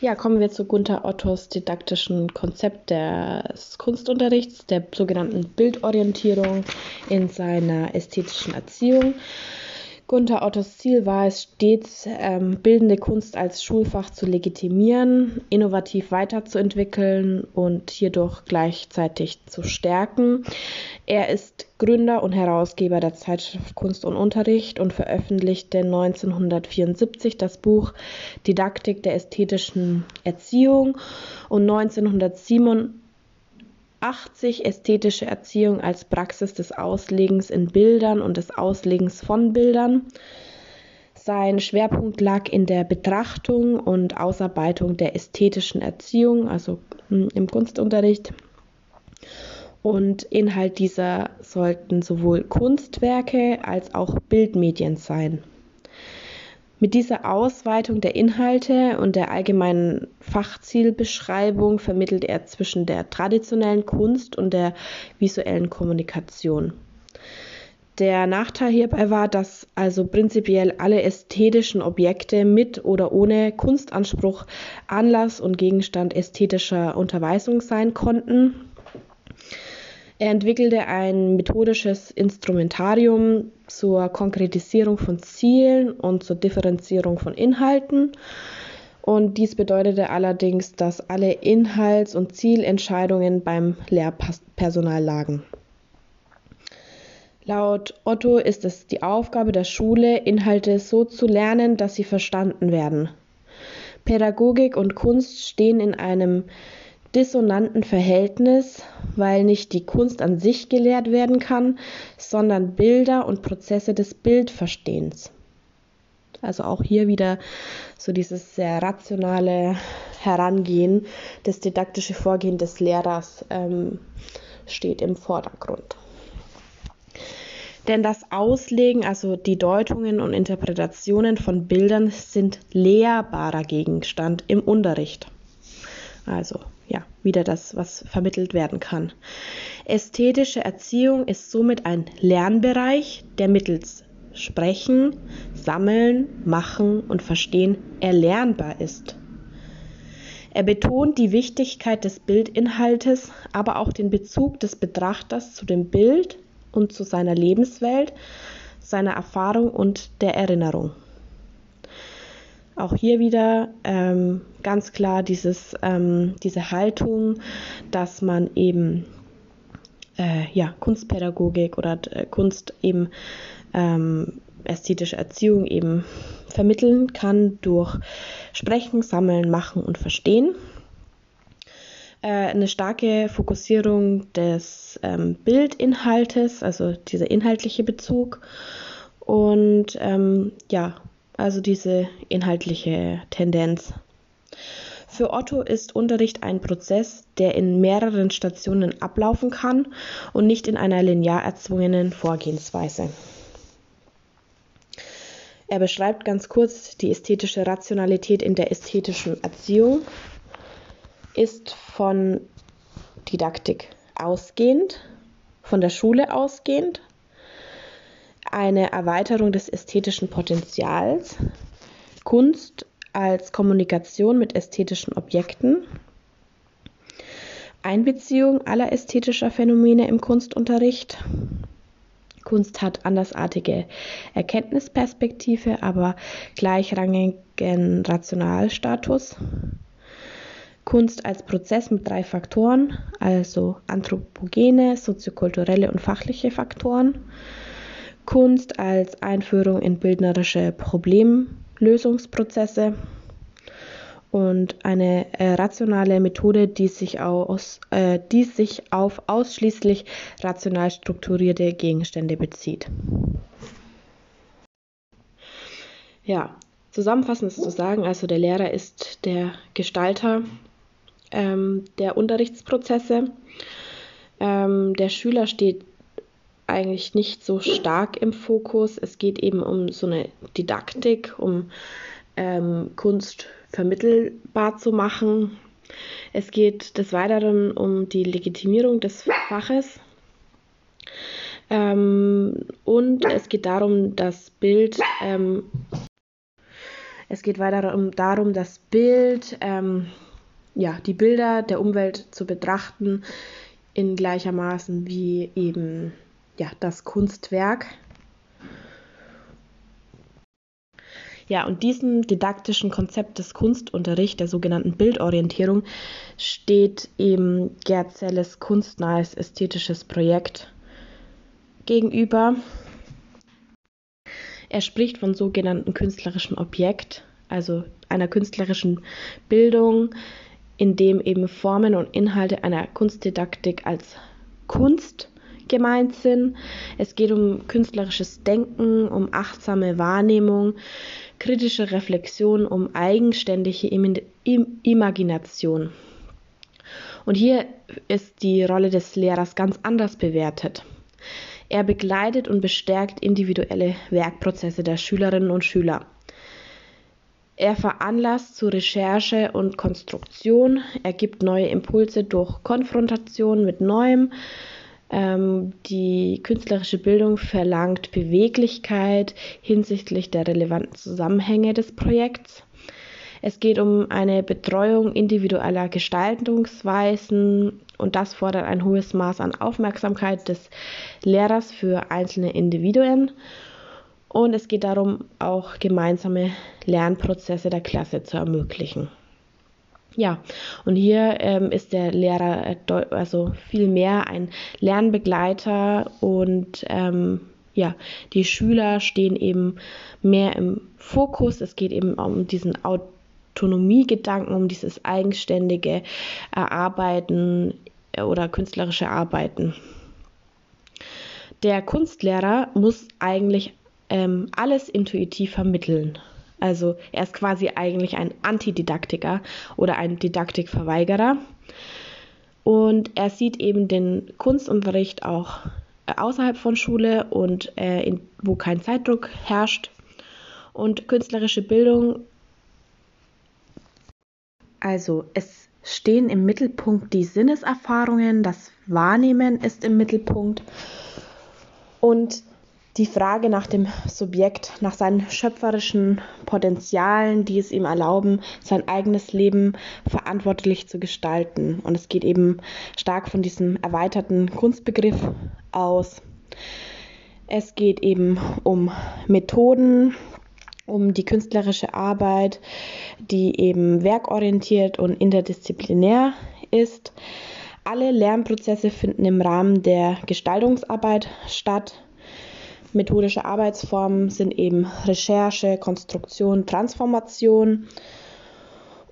Ja, kommen wir zu Gunther Ottos didaktischen Konzept des Kunstunterrichts, der sogenannten Bildorientierung in seiner ästhetischen Erziehung. Gunther Ottos Ziel war es stets, ähm, bildende Kunst als Schulfach zu legitimieren, innovativ weiterzuentwickeln und hierdurch gleichzeitig zu stärken. Er ist Gründer und Herausgeber der Zeitschrift Kunst und Unterricht und veröffentlichte 1974 das Buch Didaktik der ästhetischen Erziehung und 1987 80 ästhetische Erziehung als Praxis des Auslegens in Bildern und des Auslegens von Bildern. Sein Schwerpunkt lag in der Betrachtung und Ausarbeitung der ästhetischen Erziehung, also hm, im Kunstunterricht. Und Inhalt dieser sollten sowohl Kunstwerke als auch Bildmedien sein. Mit dieser Ausweitung der Inhalte und der allgemeinen Fachzielbeschreibung vermittelt er zwischen der traditionellen Kunst und der visuellen Kommunikation. Der Nachteil hierbei war, dass also prinzipiell alle ästhetischen Objekte mit oder ohne Kunstanspruch Anlass und Gegenstand ästhetischer Unterweisung sein konnten er entwickelte ein methodisches Instrumentarium zur Konkretisierung von Zielen und zur Differenzierung von Inhalten. Und dies bedeutete allerdings, dass alle Inhalts- und Zielentscheidungen beim Lehrpersonal lagen. Laut Otto ist es die Aufgabe der Schule, Inhalte so zu lernen, dass sie verstanden werden. Pädagogik und Kunst stehen in einem dissonanten Verhältnis, weil nicht die Kunst an sich gelehrt werden kann, sondern Bilder und Prozesse des Bildverstehens. Also auch hier wieder so dieses sehr rationale Herangehen, das didaktische Vorgehen des Lehrers ähm, steht im Vordergrund. Denn das Auslegen, also die Deutungen und Interpretationen von Bildern sind lehrbarer Gegenstand im Unterricht. Also ja, wieder das, was vermittelt werden kann. Ästhetische Erziehung ist somit ein Lernbereich, der mittels Sprechen, Sammeln, Machen und Verstehen erlernbar ist. Er betont die Wichtigkeit des Bildinhaltes, aber auch den Bezug des Betrachters zu dem Bild und zu seiner Lebenswelt, seiner Erfahrung und der Erinnerung. Auch hier wieder ähm, ganz klar dieses, ähm, diese Haltung, dass man eben äh, ja, Kunstpädagogik oder äh, Kunst eben ähm, ästhetische Erziehung eben vermitteln kann durch Sprechen, Sammeln, Machen und Verstehen. Äh, eine starke Fokussierung des ähm, Bildinhaltes, also dieser inhaltliche Bezug und ähm, ja, also diese inhaltliche Tendenz. Für Otto ist Unterricht ein Prozess, der in mehreren Stationen ablaufen kann und nicht in einer linear erzwungenen Vorgehensweise. Er beschreibt ganz kurz die ästhetische Rationalität in der ästhetischen Erziehung, ist von Didaktik ausgehend, von der Schule ausgehend eine Erweiterung des ästhetischen Potenzials, Kunst als Kommunikation mit ästhetischen Objekten, Einbeziehung aller ästhetischer Phänomene im Kunstunterricht. Kunst hat andersartige Erkenntnisperspektive, aber gleichrangigen Rationalstatus. Kunst als Prozess mit drei Faktoren, also anthropogene, soziokulturelle und fachliche Faktoren. Kunst als Einführung in bildnerische Problemlösungsprozesse und eine äh, rationale Methode, die sich, aus, äh, die sich auf ausschließlich rational strukturierte Gegenstände bezieht. Ja, zusammenfassend zu sagen, also der Lehrer ist der Gestalter ähm, der Unterrichtsprozesse. Ähm, der Schüler steht eigentlich nicht so stark im Fokus. Es geht eben um so eine Didaktik, um ähm, Kunst vermittelbar zu machen. Es geht des Weiteren um die Legitimierung des Faches. Ähm, und es geht darum, das Bild ähm, Es geht weiter darum, das Bild, ähm, ja, die Bilder der Umwelt zu betrachten, in gleichermaßen wie eben ja, das Kunstwerk. Ja, und diesem didaktischen Konzept des Kunstunterrichts, der sogenannten Bildorientierung, steht eben Gerd Zelles kunstnahes ästhetisches Projekt gegenüber. Er spricht von sogenannten künstlerischen Objekt, also einer künstlerischen Bildung, in dem eben Formen und Inhalte einer Kunstdidaktik als Kunst gemeint sind. Es geht um künstlerisches Denken, um achtsame Wahrnehmung, kritische Reflexion, um eigenständige Imagination. Und hier ist die Rolle des Lehrers ganz anders bewertet. Er begleitet und bestärkt individuelle Werkprozesse der Schülerinnen und Schüler. Er veranlasst zu Recherche und Konstruktion, er gibt neue Impulse durch Konfrontation mit Neuem. Ähm, die künstlerische Bildung verlangt Beweglichkeit hinsichtlich der relevanten Zusammenhänge des Projekts. Es geht um eine Betreuung individueller Gestaltungsweisen und das fordert ein hohes Maß an Aufmerksamkeit des Lehrers für einzelne Individuen. Und es geht darum, auch gemeinsame Lernprozesse der Klasse zu ermöglichen. Ja, und hier ähm, ist der Lehrer also viel mehr ein Lernbegleiter und ähm, ja, die Schüler stehen eben mehr im Fokus. Es geht eben um diesen Autonomiegedanken, um dieses eigenständige Erarbeiten oder künstlerische Arbeiten. Der Kunstlehrer muss eigentlich ähm, alles intuitiv vermitteln. Also er ist quasi eigentlich ein Antididaktiker oder ein Didaktikverweigerer. Und er sieht eben den Kunstunterricht auch äh, außerhalb von Schule und äh, in, wo kein Zeitdruck herrscht. Und künstlerische Bildung, also es stehen im Mittelpunkt die Sinneserfahrungen, das Wahrnehmen ist im Mittelpunkt und die Frage nach dem Subjekt, nach seinen schöpferischen Potenzialen, die es ihm erlauben, sein eigenes Leben verantwortlich zu gestalten. Und es geht eben stark von diesem erweiterten Kunstbegriff aus. Es geht eben um Methoden, um die künstlerische Arbeit, die eben werkorientiert und interdisziplinär ist. Alle Lernprozesse finden im Rahmen der Gestaltungsarbeit statt. Methodische Arbeitsformen sind eben Recherche, Konstruktion, Transformation.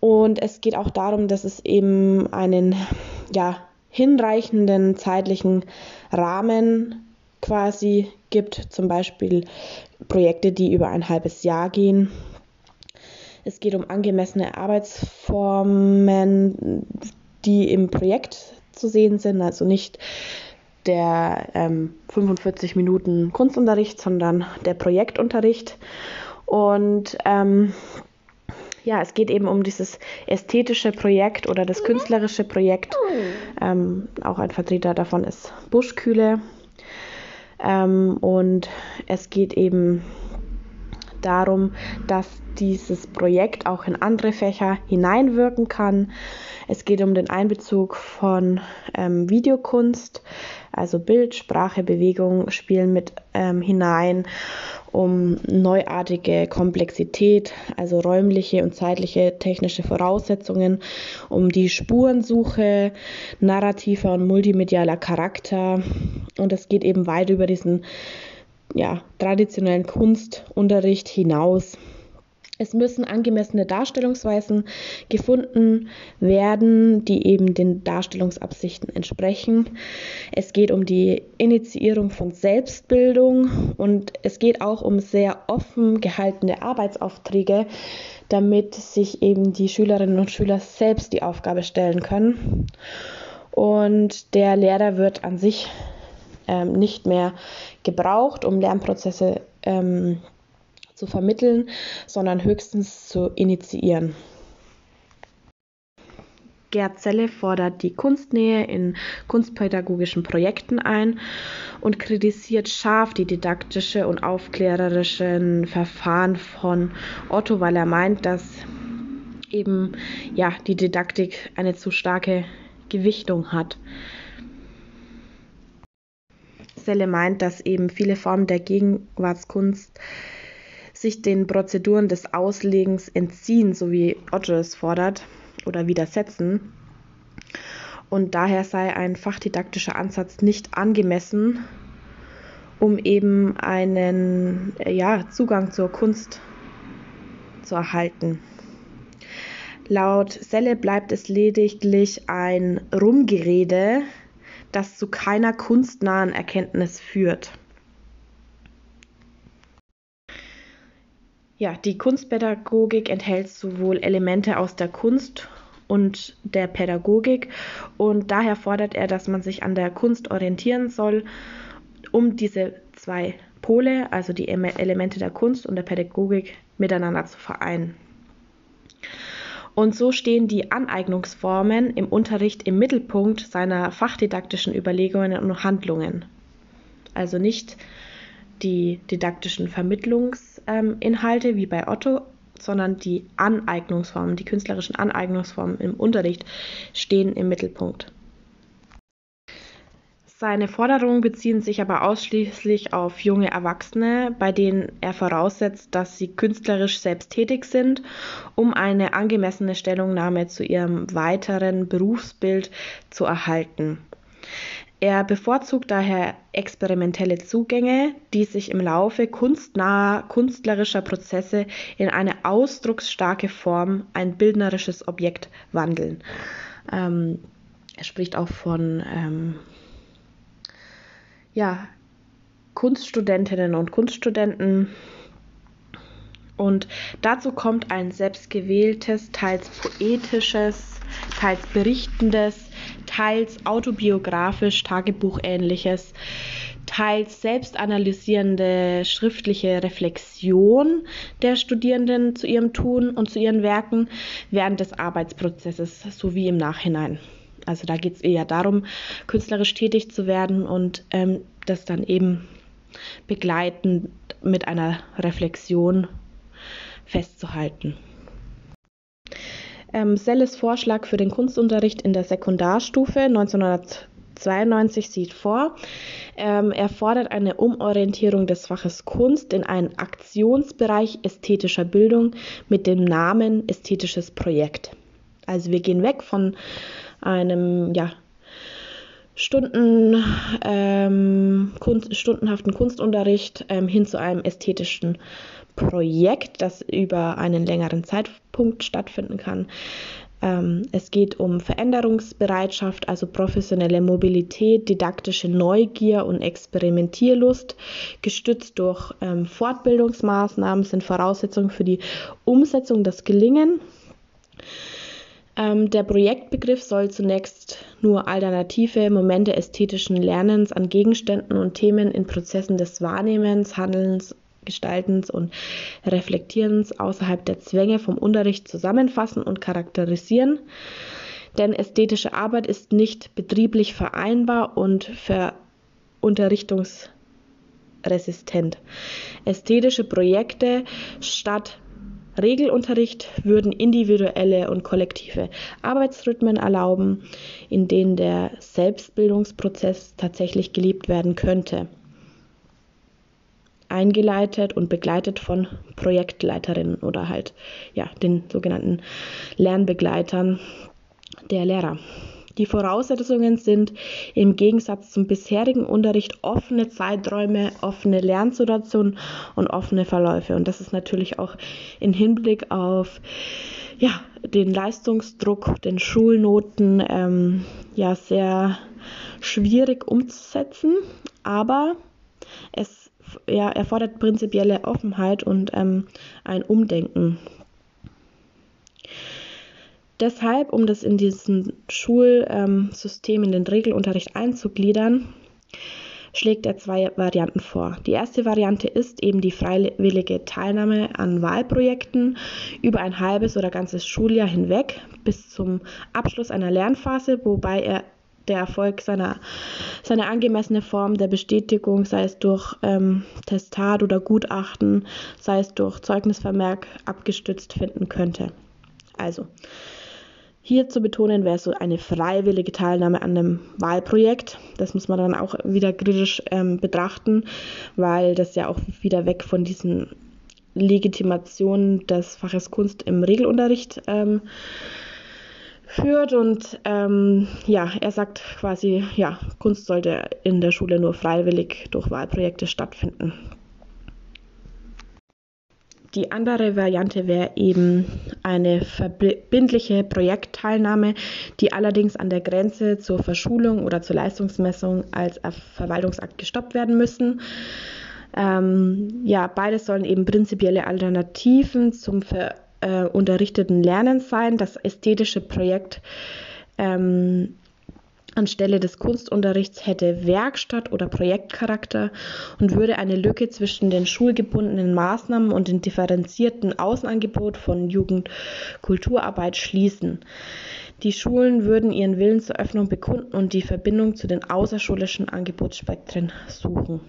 Und es geht auch darum, dass es eben einen ja, hinreichenden zeitlichen Rahmen quasi gibt, zum Beispiel Projekte, die über ein halbes Jahr gehen. Es geht um angemessene Arbeitsformen, die im Projekt zu sehen sind, also nicht der ähm, 45 Minuten Kunstunterricht, sondern der Projektunterricht. Und ähm, ja, es geht eben um dieses ästhetische Projekt oder das künstlerische Projekt. Ähm, auch ein Vertreter davon ist Buschkühle. Ähm, und es geht eben darum, dass dieses Projekt auch in andere Fächer hineinwirken kann. Es geht um den Einbezug von ähm, Videokunst, also Bild, Sprache, Bewegung spielen mit ähm, hinein, um neuartige Komplexität, also räumliche und zeitliche technische Voraussetzungen, um die Spurensuche, narrativer und multimedialer Charakter. Und es geht eben weit über diesen ja, traditionellen Kunstunterricht hinaus. Es müssen angemessene Darstellungsweisen gefunden werden, die eben den Darstellungsabsichten entsprechen. Es geht um die Initiierung von Selbstbildung und es geht auch um sehr offen gehaltene Arbeitsaufträge, damit sich eben die Schülerinnen und Schüler selbst die Aufgabe stellen können. Und der Lehrer wird an sich ähm, nicht mehr gebraucht, um Lernprozesse ähm, zu vermitteln, sondern höchstens zu initiieren. Gerd Selle fordert die Kunstnähe in kunstpädagogischen Projekten ein und kritisiert scharf die didaktische und aufklärerischen Verfahren von Otto, weil er meint, dass eben ja die Didaktik eine zu starke Gewichtung hat. Selle meint, dass eben viele Formen der Gegenwartskunst sich den Prozeduren des Auslegens entziehen, so wie Otto es fordert, oder widersetzen. Und daher sei ein fachdidaktischer Ansatz nicht angemessen, um eben einen ja, Zugang zur Kunst zu erhalten. Laut Selle bleibt es lediglich ein Rumgerede, das zu keiner kunstnahen Erkenntnis führt. Ja, die Kunstpädagogik enthält sowohl Elemente aus der Kunst und der Pädagogik und daher fordert er, dass man sich an der Kunst orientieren soll, um diese zwei Pole, also die Elemente der Kunst und der Pädagogik, miteinander zu vereinen. Und so stehen die Aneignungsformen im Unterricht im Mittelpunkt seiner fachdidaktischen Überlegungen und Handlungen. Also nicht die didaktischen Vermittlungsinhalte ähm, wie bei Otto, sondern die Aneignungsformen, die künstlerischen Aneignungsformen im Unterricht stehen im Mittelpunkt. Seine Forderungen beziehen sich aber ausschließlich auf junge Erwachsene, bei denen er voraussetzt, dass sie künstlerisch selbst tätig sind, um eine angemessene Stellungnahme zu ihrem weiteren Berufsbild zu erhalten. Er bevorzugt daher experimentelle Zugänge, die sich im Laufe kunstnaher künstlerischer Prozesse in eine ausdrucksstarke Form, ein bildnerisches Objekt wandeln. Ähm, er spricht auch von ähm, ja, Kunststudentinnen und Kunststudenten. Und dazu kommt ein selbstgewähltes, teils poetisches, teils berichtendes, teils autobiografisch, tagebuchähnliches, teils selbstanalysierende schriftliche Reflexion der Studierenden zu ihrem Tun und zu ihren Werken während des Arbeitsprozesses sowie im Nachhinein. Also da geht es eher darum, künstlerisch tätig zu werden und ähm, das dann eben begleitend mit einer Reflexion festzuhalten. Ähm, Selles Vorschlag für den Kunstunterricht in der Sekundarstufe 1992 sieht vor, ähm, er fordert eine Umorientierung des Faches Kunst in einen Aktionsbereich ästhetischer Bildung mit dem Namen ästhetisches Projekt. Also wir gehen weg von einem ja, Stunden, ähm, Kunst, stundenhaften Kunstunterricht ähm, hin zu einem ästhetischen Projekt, das über einen längeren Zeitpunkt stattfinden kann. Ähm, es geht um Veränderungsbereitschaft, also professionelle Mobilität, didaktische Neugier und Experimentierlust, gestützt durch ähm, Fortbildungsmaßnahmen sind Voraussetzungen für die Umsetzung des Gelingen. Ähm, der Projektbegriff soll zunächst nur alternative Momente ästhetischen Lernens an Gegenständen und Themen in Prozessen des Wahrnehmens, Handelns, Gestaltens und Reflektierens außerhalb der Zwänge vom Unterricht zusammenfassen und charakterisieren. Denn ästhetische Arbeit ist nicht betrieblich vereinbar und verunterrichtungsresistent. Ästhetische Projekte statt Regelunterricht würden individuelle und kollektive Arbeitsrhythmen erlauben, in denen der Selbstbildungsprozess tatsächlich gelebt werden könnte. Eingeleitet und begleitet von Projektleiterinnen oder halt ja, den sogenannten Lernbegleitern der Lehrer. Die Voraussetzungen sind im Gegensatz zum bisherigen Unterricht offene Zeiträume, offene Lernsituationen und offene Verläufe. Und das ist natürlich auch im Hinblick auf ja, den Leistungsdruck, den Schulnoten ähm, ja sehr schwierig umzusetzen, aber es ja, erfordert prinzipielle Offenheit und ähm, ein Umdenken Deshalb, um das in diesem Schulsystem, in den Regelunterricht einzugliedern, schlägt er zwei Varianten vor. Die erste Variante ist eben die freiwillige Teilnahme an Wahlprojekten über ein halbes oder ganzes Schuljahr hinweg bis zum Abschluss einer Lernphase, wobei er der Erfolg seiner, seine angemessene Form der Bestätigung, sei es durch ähm, Testat oder Gutachten, sei es durch Zeugnisvermerk abgestützt finden könnte. Also, hier zu betonen wäre so eine freiwillige Teilnahme an einem Wahlprojekt. Das muss man dann auch wieder kritisch ähm, betrachten, weil das ja auch wieder weg von diesen Legitimationen des Faches Kunst im Regelunterricht ähm, führt. Und ähm, ja, er sagt quasi, ja, Kunst sollte in der Schule nur freiwillig durch Wahlprojekte stattfinden. Die andere Variante wäre eben eine verbindliche Projektteilnahme, die allerdings an der Grenze zur Verschulung oder zur Leistungsmessung als Verwaltungsakt gestoppt werden müssen. Ähm, ja, beides sollen eben prinzipielle Alternativen zum ver, äh, unterrichteten Lernen sein. Das ästhetische Projekt ähm, anstelle des Kunstunterrichts hätte Werkstatt- oder Projektcharakter und würde eine Lücke zwischen den schulgebundenen Maßnahmen und dem differenzierten Außenangebot von Jugendkulturarbeit schließen. Die Schulen würden ihren Willen zur Öffnung bekunden und die Verbindung zu den außerschulischen Angebotsspektren suchen.